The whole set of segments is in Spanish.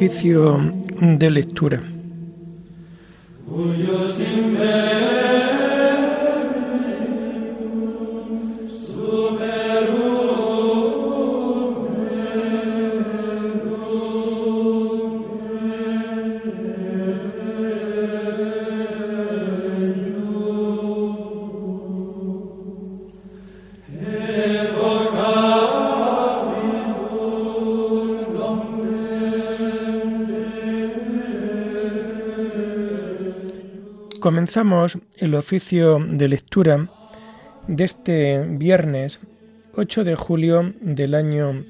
Oficio de lectura. Comenzamos el oficio de lectura de este viernes 8 de julio del año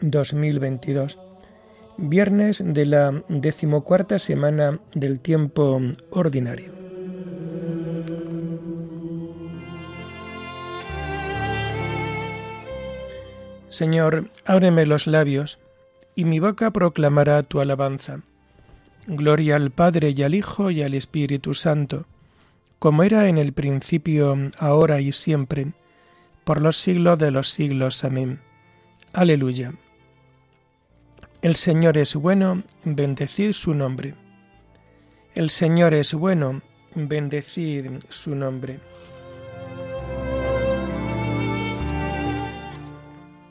2022, viernes de la decimocuarta semana del tiempo ordinario. Señor, ábreme los labios, y mi boca proclamará tu alabanza. Gloria al Padre y al Hijo y al Espíritu Santo, como era en el principio, ahora y siempre, por los siglos de los siglos. Amén. Aleluya. El Señor es bueno, bendecid su nombre. El Señor es bueno, bendecid su nombre.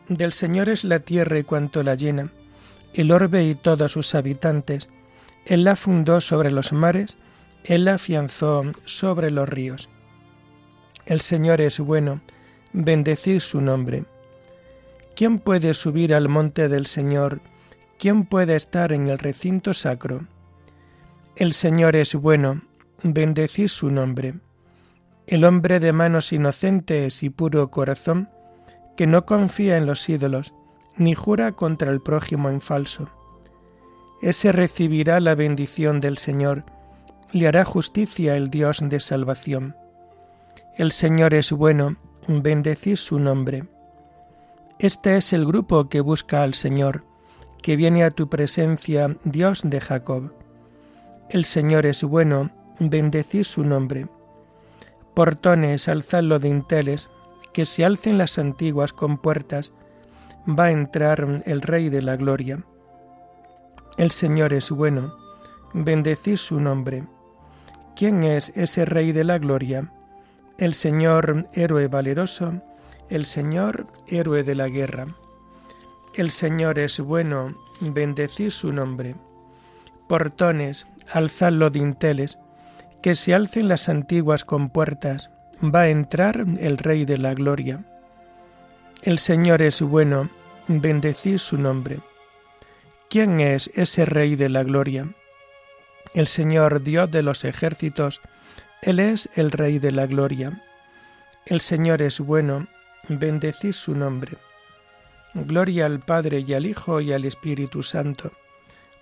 Del Señor es la tierra y cuanto la llena, el orbe y todos sus habitantes él la fundó sobre los mares, Él la afianzó sobre los ríos. El Señor es bueno, bendecid su nombre. ¿Quién puede subir al monte del Señor? ¿Quién puede estar en el recinto sacro? El Señor es bueno, bendecid su nombre. El hombre de manos inocentes y puro corazón, que no confía en los ídolos, ni jura contra el prójimo en falso ese recibirá la bendición del Señor, le hará justicia el Dios de salvación. El Señor es bueno, bendecid su nombre. Este es el grupo que busca al Señor, que viene a tu presencia, Dios de Jacob. El Señor es bueno, bendecid su nombre. Portones, alzadlo de inteles, que se alcen las antiguas compuertas, va a entrar el Rey de la Gloria. El Señor es bueno, bendecid su nombre. ¿Quién es ese Rey de la Gloria? El Señor héroe valeroso, el Señor héroe de la guerra. El Señor es bueno, bendecid su nombre. Portones, alzad los dinteles, que se alcen las antiguas compuertas, va a entrar el Rey de la Gloria. El Señor es bueno, bendecid su nombre. ¿Quién es ese Rey de la Gloria? El Señor Dios de los ejércitos, Él es el Rey de la Gloria. El Señor es bueno, bendecid su nombre. Gloria al Padre y al Hijo y al Espíritu Santo,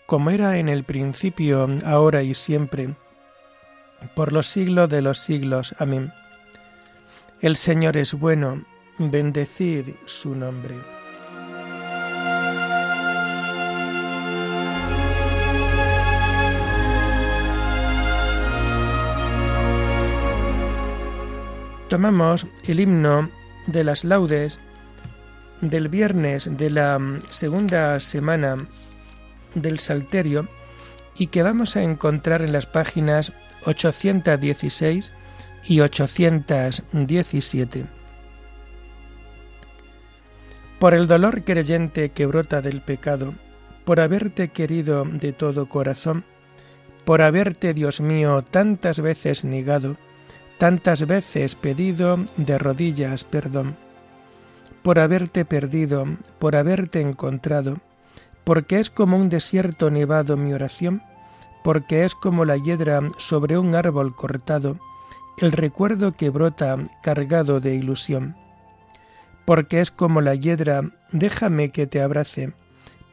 como era en el principio, ahora y siempre, por los siglos de los siglos. Amén. El Señor es bueno, bendecid su nombre. Tomamos el himno de las laudes del viernes de la segunda semana del Salterio y que vamos a encontrar en las páginas 816 y 817. Por el dolor creyente que brota del pecado, por haberte querido de todo corazón, por haberte, Dios mío, tantas veces negado, tantas veces pedido de rodillas perdón, por haberte perdido, por haberte encontrado, porque es como un desierto nevado mi oración, porque es como la hiedra sobre un árbol cortado, el recuerdo que brota cargado de ilusión. Porque es como la hiedra, déjame que te abrace,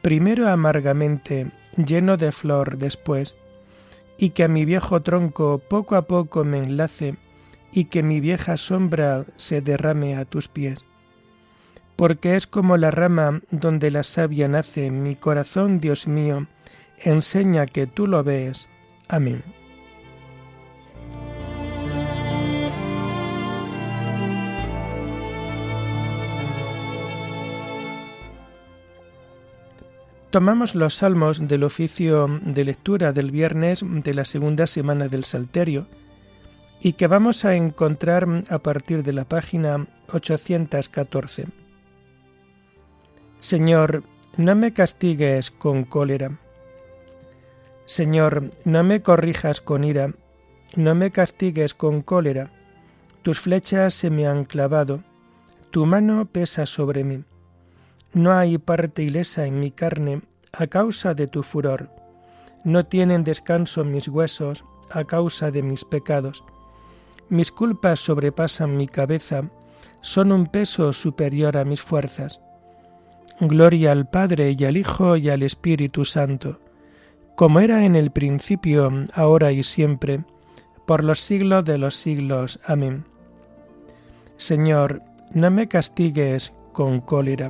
primero amargamente, lleno de flor después, y que a mi viejo tronco poco a poco me enlace y que mi vieja sombra se derrame a tus pies. Porque es como la rama donde la savia nace, mi corazón, Dios mío, enseña que tú lo ves. Amén. Tomamos los salmos del oficio de lectura del viernes de la segunda semana del Salterio y que vamos a encontrar a partir de la página 814. Señor, no me castigues con cólera. Señor, no me corrijas con ira, no me castigues con cólera. Tus flechas se me han clavado, tu mano pesa sobre mí. No hay parte ilesa en mi carne a causa de tu furor. No tienen descanso mis huesos a causa de mis pecados. Mis culpas sobrepasan mi cabeza, son un peso superior a mis fuerzas. Gloria al Padre y al Hijo y al Espíritu Santo, como era en el principio, ahora y siempre, por los siglos de los siglos. Amén. Señor, no me castigues con cólera.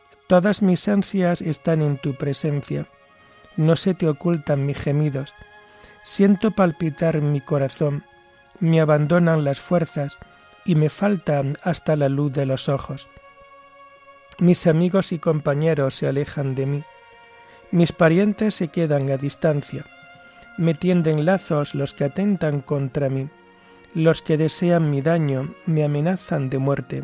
todas mis ansias están en tu presencia. No se te ocultan mis gemidos. Siento palpitar mi corazón, me abandonan las fuerzas y me faltan hasta la luz de los ojos. Mis amigos y compañeros se alejan de mí. Mis parientes se quedan a distancia me tienden lazos los que atentan contra mí, los que desean mi daño me amenazan de muerte,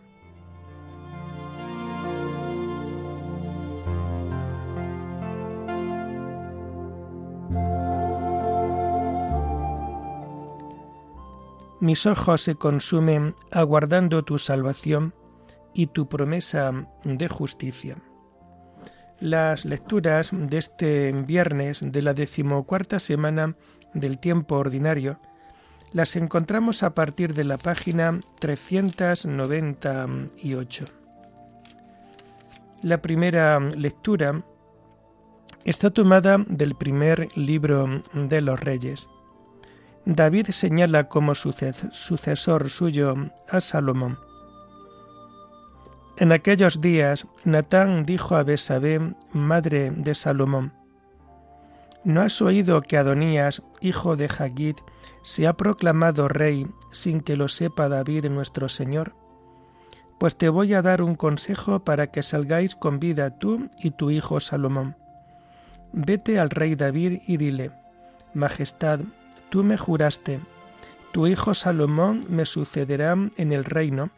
Mis ojos se consumen aguardando tu salvación y tu promesa de justicia. Las lecturas de este viernes de la decimocuarta semana del tiempo ordinario las encontramos a partir de la página 398. La primera lectura está tomada del primer libro de los Reyes. David señala como sucesor suyo a Salomón. En aquellos días, Natán dijo a Besabé, madre de Salomón, ¿No has oído que Adonías, hijo de Hagid, se ha proclamado rey sin que lo sepa David nuestro Señor? pues te voy a dar un consejo para que salgáis con vida tú y tu hijo Salomón. Vete al rey David y dile, Majestad, tú me juraste, tu hijo Salomón me sucederá en el reino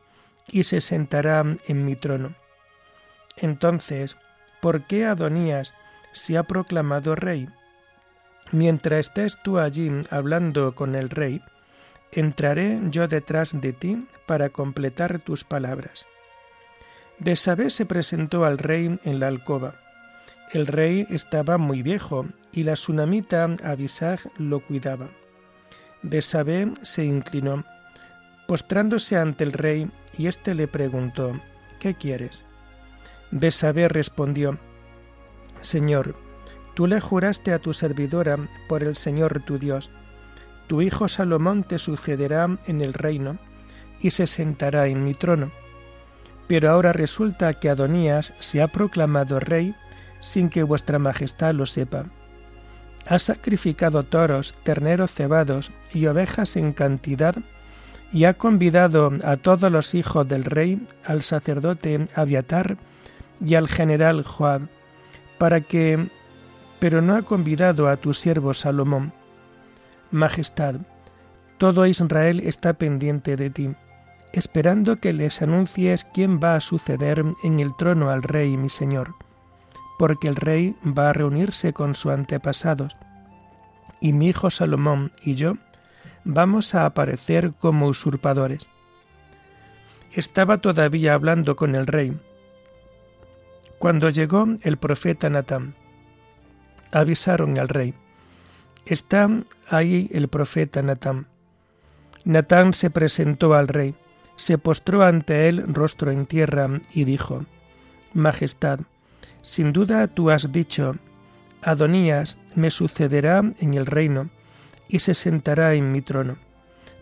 y se sentará en mi trono. Entonces, ¿por qué Adonías se ha proclamado rey? Mientras estés tú allí hablando con el rey, entraré yo detrás de ti para completar tus palabras. Besabé se presentó al rey en la alcoba. El rey estaba muy viejo y la sunamita Abisag lo cuidaba. Besabé se inclinó, postrándose ante el rey, y éste le preguntó, ¿Qué quieres? Besabé respondió, Señor, tú le juraste a tu servidora por el Señor tu Dios, tu hijo Salomón te sucederá en el reino y se sentará en mi trono. Pero ahora resulta que Adonías se ha proclamado rey sin que vuestra majestad lo sepa. Ha sacrificado toros, terneros cebados y ovejas en cantidad y ha convidado a todos los hijos del rey, al sacerdote Abiatar y al general Joab, para que... pero no ha convidado a tu siervo Salomón. Majestad, todo Israel está pendiente de ti, esperando que les anuncies quién va a suceder en el trono al rey mi señor, porque el rey va a reunirse con sus antepasados, y mi hijo Salomón y yo vamos a aparecer como usurpadores. Estaba todavía hablando con el rey, cuando llegó el profeta Natán. Avisaron al rey, está ahí el profeta Natán. Natán se presentó al rey, se postró ante él rostro en tierra y dijo, Majestad, sin duda tú has dicho, Adonías me sucederá en el reino y se sentará en mi trono,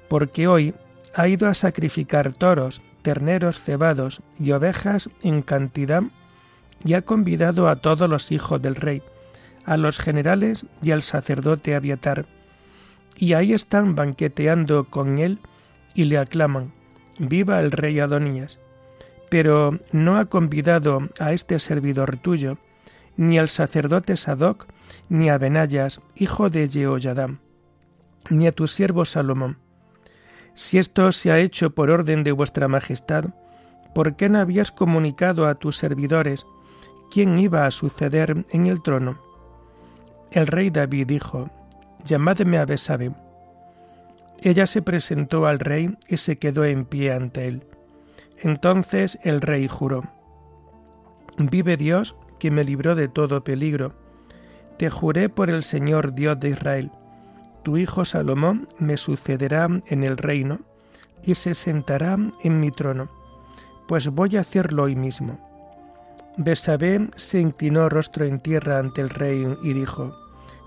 porque hoy ha ido a sacrificar toros, terneros cebados y ovejas en cantidad y ha convidado a todos los hijos del rey, a los generales y al sacerdote Abiatar, y ahí están banqueteando con él y le aclaman, viva el rey Adonías. Pero no ha convidado a este servidor tuyo, ni al sacerdote Sadoc, ni a Benayas, hijo de Jehoyadam, ni a tu siervo Salomón. Si esto se ha hecho por orden de vuestra majestad, ¿por qué no habías comunicado a tus servidores quién iba a suceder en el trono? El rey David dijo, Llamadme a Besabe. Ella se presentó al rey y se quedó en pie ante él. Entonces el rey juró, Vive Dios que me libró de todo peligro. Te juré por el Señor Dios de Israel. Tu hijo Salomón me sucederá en el reino y se sentará en mi trono, pues voy a hacerlo hoy mismo. Besabé se inclinó rostro en tierra ante el rey y dijo,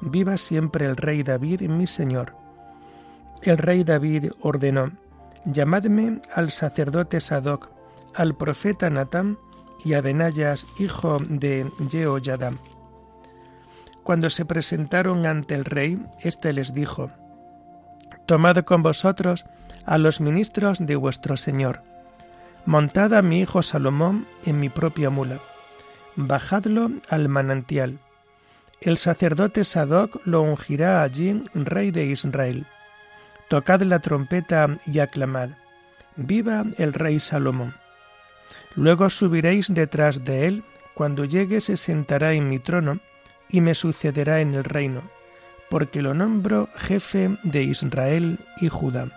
Viva siempre el rey David, mi señor. El rey David ordenó, Llamadme al sacerdote Sadoc, al profeta Natán y a Benayas, hijo de Jehoyadam. Cuando se presentaron ante el rey, éste les dijo, Tomad con vosotros a los ministros de vuestro señor, montad a mi hijo Salomón en mi propia mula, bajadlo al manantial, el sacerdote Sadoc lo ungirá allí rey de Israel. Tocad la trompeta y aclamad. Viva el rey Salomón. Luego subiréis detrás de él, cuando llegue se sentará en mi trono y me sucederá en el reino, porque lo nombro jefe de Israel y Judá.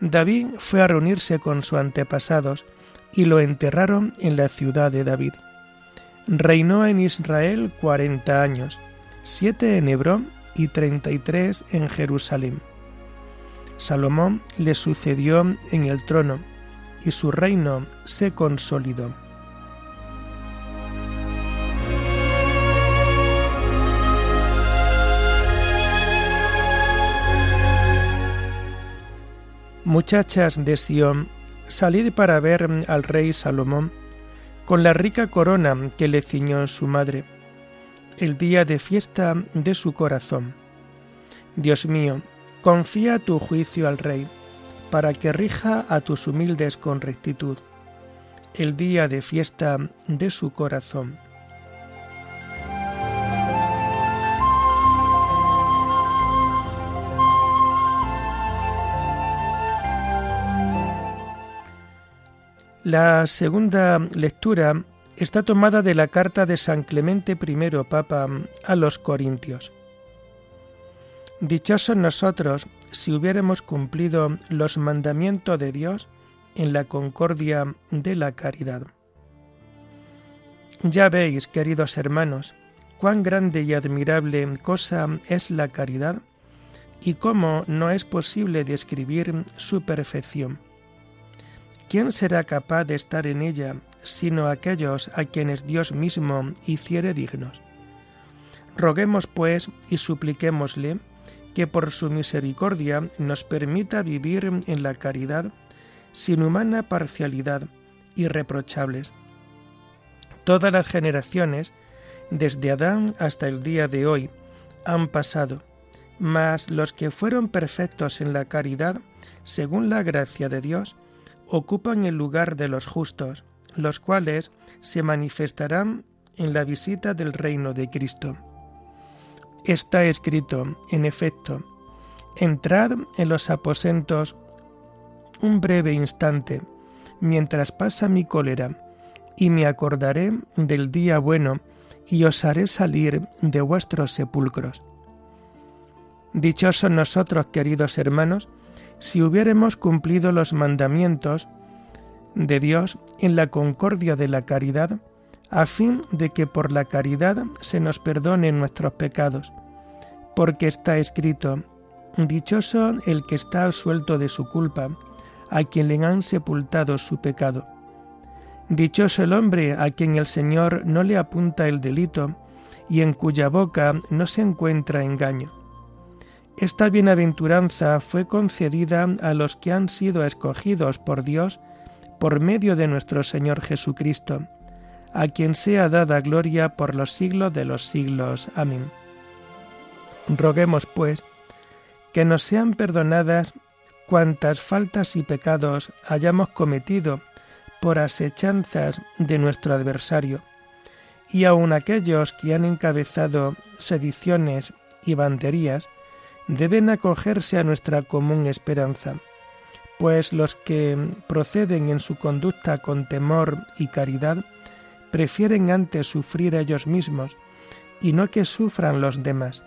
David fue a reunirse con sus antepasados y lo enterraron en la ciudad de David. Reinó en Israel cuarenta años, siete en Hebrón y treinta y tres en Jerusalén. Salomón le sucedió en el trono, y su reino se consolidó. Muchachas de Sión, salid para ver al rey Salomón con la rica corona que le ciñó su madre, el día de fiesta de su corazón. Dios mío, confía tu juicio al rey, para que rija a tus humildes con rectitud, el día de fiesta de su corazón. La segunda lectura está tomada de la carta de San Clemente I, Papa, a los Corintios. Dichosos nosotros si hubiéramos cumplido los mandamientos de Dios en la concordia de la caridad. Ya veis, queridos hermanos, cuán grande y admirable cosa es la caridad y cómo no es posible describir su perfección. ¿Quién será capaz de estar en ella sino aquellos a quienes Dios mismo hiciere dignos? Roguemos, pues, y supliquémosle que por su misericordia nos permita vivir en la caridad sin humana parcialidad, irreprochables. Todas las generaciones, desde Adán hasta el día de hoy, han pasado, mas los que fueron perfectos en la caridad, según la gracia de Dios, ocupan el lugar de los justos, los cuales se manifestarán en la visita del reino de Cristo. Está escrito, en efecto, entrad en los aposentos un breve instante, mientras pasa mi cólera, y me acordaré del día bueno, y os haré salir de vuestros sepulcros. Dichosos nosotros, queridos hermanos, si hubiéramos cumplido los mandamientos de Dios en la concordia de la caridad, a fin de que por la caridad se nos perdonen nuestros pecados, porque está escrito, Dichoso el que está absuelto de su culpa, a quien le han sepultado su pecado. Dichoso el hombre a quien el Señor no le apunta el delito y en cuya boca no se encuentra engaño. Esta bienaventuranza fue concedida a los que han sido escogidos por Dios por medio de nuestro Señor Jesucristo, a quien sea dada gloria por los siglos de los siglos. Amén. Roguemos, pues, que nos sean perdonadas cuantas faltas y pecados hayamos cometido por asechanzas de nuestro adversario, y aun aquellos que han encabezado sediciones y banderías, deben acogerse a nuestra común esperanza, pues los que proceden en su conducta con temor y caridad prefieren antes sufrir ellos mismos y no que sufran los demás.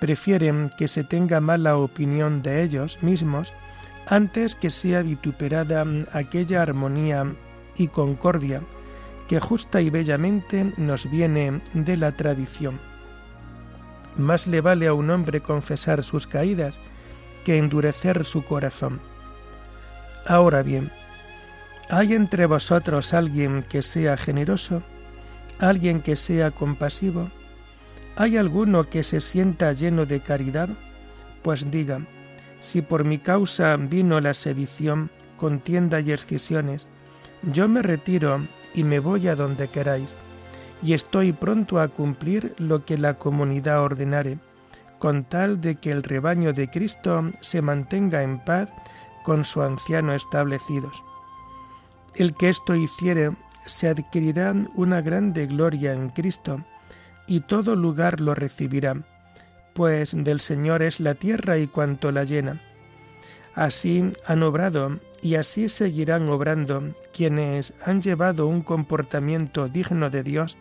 Prefieren que se tenga mala opinión de ellos mismos antes que sea vituperada aquella armonía y concordia que justa y bellamente nos viene de la tradición. Más le vale a un hombre confesar sus caídas que endurecer su corazón. Ahora bien, ¿hay entre vosotros alguien que sea generoso? ¿Alguien que sea compasivo? ¿Hay alguno que se sienta lleno de caridad? Pues diga, si por mi causa vino la sedición, contienda y excisiones, yo me retiro y me voy a donde queráis y estoy pronto a cumplir lo que la comunidad ordenare, con tal de que el rebaño de Cristo se mantenga en paz con su anciano establecidos. El que esto hiciere se adquirirá una grande gloria en Cristo, y todo lugar lo recibirá, pues del Señor es la tierra y cuanto la llena. Así han obrado y así seguirán obrando quienes han llevado un comportamiento digno de Dios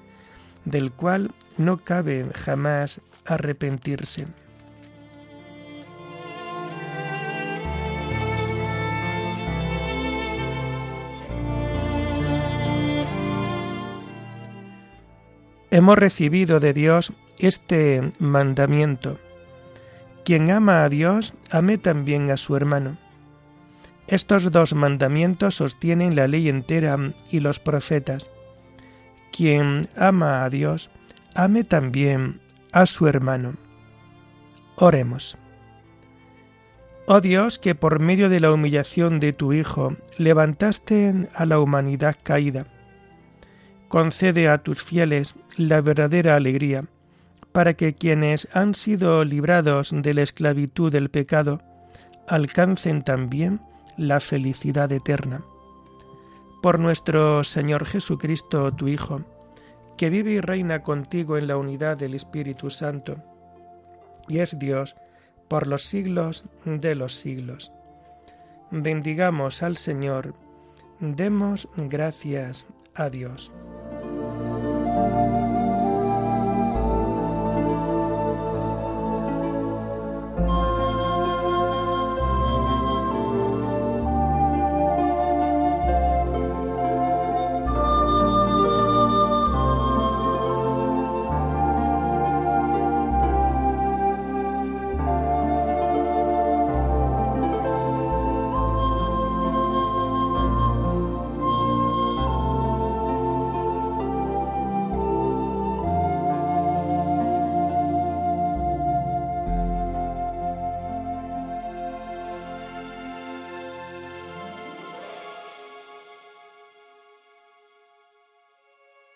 del cual no cabe jamás arrepentirse. Hemos recibido de Dios este mandamiento. Quien ama a Dios, ame también a su hermano. Estos dos mandamientos sostienen la ley entera y los profetas. Quien ama a Dios, ame también a su hermano. Oremos. Oh Dios, que por medio de la humillación de tu Hijo levantaste a la humanidad caída, concede a tus fieles la verdadera alegría, para que quienes han sido librados de la esclavitud del pecado alcancen también la felicidad eterna. Por nuestro Señor Jesucristo, tu Hijo, que vive y reina contigo en la unidad del Espíritu Santo, y es Dios por los siglos de los siglos. Bendigamos al Señor, demos gracias a Dios. Amen.